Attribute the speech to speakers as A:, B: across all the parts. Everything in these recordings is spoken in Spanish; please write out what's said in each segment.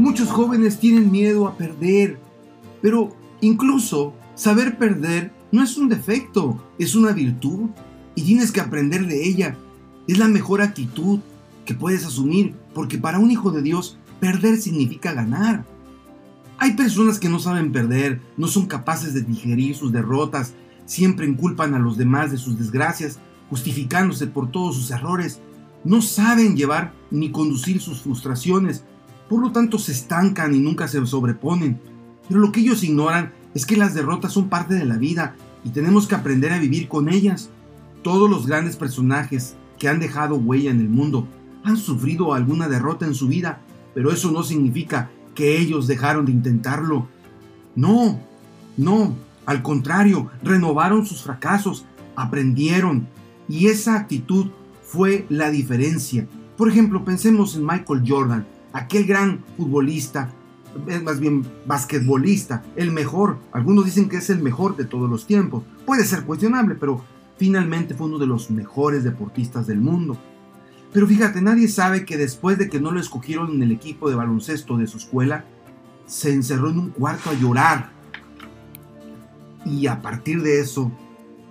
A: Muchos jóvenes tienen miedo a perder, pero incluso saber perder no es un defecto, es una virtud y tienes que aprender de ella. Es la mejor actitud que puedes asumir, porque para un hijo de Dios, perder significa ganar. Hay personas que no saben perder, no son capaces de digerir sus derrotas, siempre inculpan a los demás de sus desgracias, justificándose por todos sus errores, no saben llevar ni conducir sus frustraciones, por lo tanto se estancan y nunca se sobreponen. Pero lo que ellos ignoran es que las derrotas son parte de la vida y tenemos que aprender a vivir con ellas. Todos los grandes personajes que han dejado huella en el mundo han sufrido alguna derrota en su vida, pero eso no significa que ellos dejaron de intentarlo. No, no, al contrario, renovaron sus fracasos, aprendieron, y esa actitud fue la diferencia. Por ejemplo, pensemos en Michael Jordan, aquel gran futbolista, más bien basquetbolista, el mejor. Algunos dicen que es el mejor de todos los tiempos. Puede ser cuestionable, pero finalmente fue uno de los mejores deportistas del mundo. Pero fíjate, nadie sabe que después de que no lo escogieron en el equipo de baloncesto de su escuela, se encerró en un cuarto a llorar. Y a partir de eso,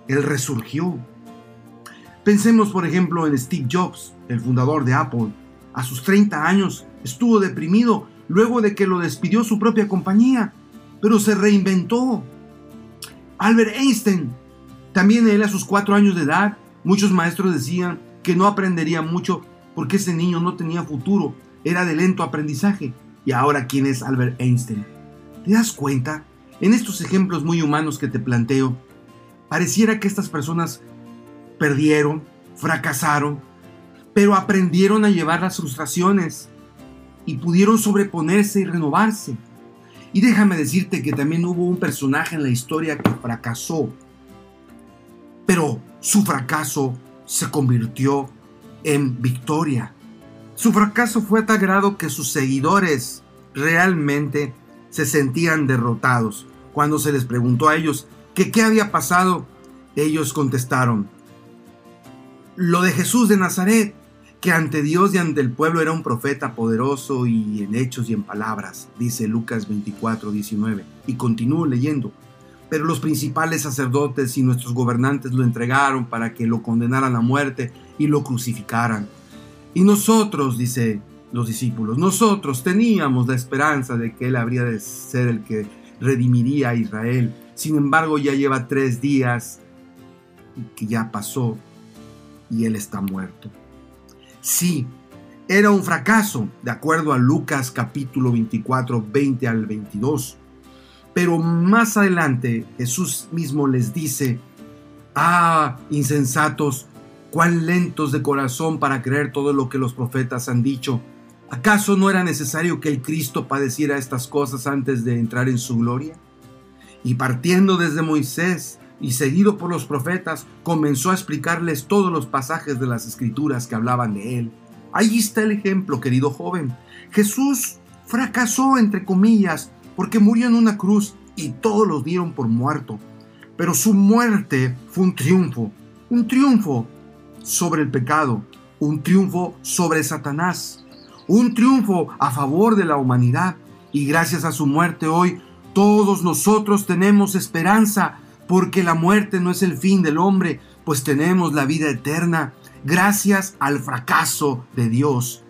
A: él resurgió. Pensemos, por ejemplo, en Steve Jobs, el fundador de Apple. A sus 30 años estuvo deprimido luego de que lo despidió su propia compañía, pero se reinventó. Albert Einstein, también él a sus 4 años de edad, muchos maestros decían que no aprendería mucho porque ese niño no tenía futuro, era de lento aprendizaje. Y ahora, ¿quién es Albert Einstein? ¿Te das cuenta? En estos ejemplos muy humanos que te planteo, pareciera que estas personas perdieron, fracasaron, pero aprendieron a llevar las frustraciones y pudieron sobreponerse y renovarse. Y déjame decirte que también hubo un personaje en la historia que fracasó, pero su fracaso se convirtió en victoria. Su fracaso fue a tal grado que sus seguidores realmente se sentían derrotados. Cuando se les preguntó a ellos qué había pasado, ellos contestaron, lo de Jesús de Nazaret, que ante Dios y ante el pueblo era un profeta poderoso y en hechos y en palabras, dice Lucas 24, 19. Y continúo leyendo. Pero los principales sacerdotes y nuestros gobernantes lo entregaron para que lo condenaran a muerte y lo crucificaran. Y nosotros, dice los discípulos, nosotros teníamos la esperanza de que Él habría de ser el que redimiría a Israel. Sin embargo, ya lleva tres días que ya pasó y Él está muerto. Sí, era un fracaso, de acuerdo a Lucas capítulo 24, 20 al 22. Pero más adelante Jesús mismo les dice, ah, insensatos, cuán lentos de corazón para creer todo lo que los profetas han dicho. ¿Acaso no era necesario que el Cristo padeciera estas cosas antes de entrar en su gloria? Y partiendo desde Moisés y seguido por los profetas, comenzó a explicarles todos los pasajes de las escrituras que hablaban de él. Ahí está el ejemplo, querido joven. Jesús fracasó, entre comillas, porque murió en una cruz y todos lo dieron por muerto. Pero su muerte fue un triunfo, un triunfo sobre el pecado, un triunfo sobre Satanás, un triunfo a favor de la humanidad. Y gracias a su muerte hoy, todos nosotros tenemos esperanza, porque la muerte no es el fin del hombre, pues tenemos la vida eterna, gracias al fracaso de Dios.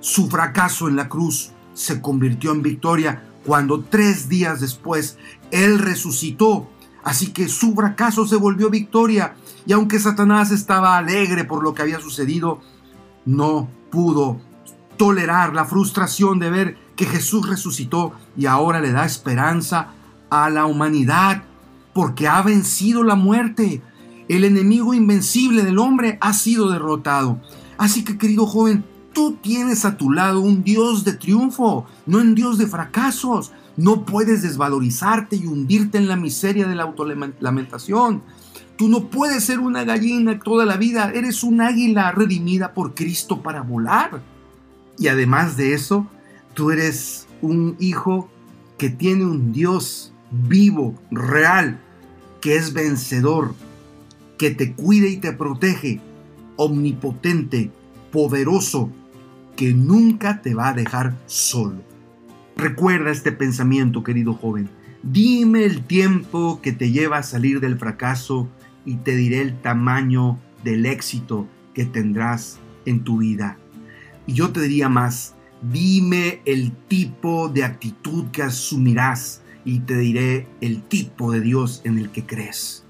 A: Su fracaso en la cruz se convirtió en victoria cuando tres días después Él resucitó. Así que su fracaso se volvió victoria y aunque Satanás estaba alegre por lo que había sucedido, no pudo tolerar la frustración de ver que Jesús resucitó y ahora le da esperanza a la humanidad porque ha vencido la muerte. El enemigo invencible del hombre ha sido derrotado. Así que querido joven, Tú tienes a tu lado un Dios de triunfo, no un Dios de fracasos. No puedes desvalorizarte y hundirte en la miseria de la autolamentación. Tú no puedes ser una gallina toda la vida. Eres un águila redimida por Cristo para volar. Y además de eso, tú eres un hijo que tiene un Dios vivo, real, que es vencedor, que te cuide y te protege, omnipotente, poderoso, que nunca te va a dejar solo. Recuerda este pensamiento, querido joven. Dime el tiempo que te lleva a salir del fracaso y te diré el tamaño del éxito que tendrás en tu vida. Y yo te diría más, dime el tipo de actitud que asumirás y te diré el tipo de Dios en el que crees.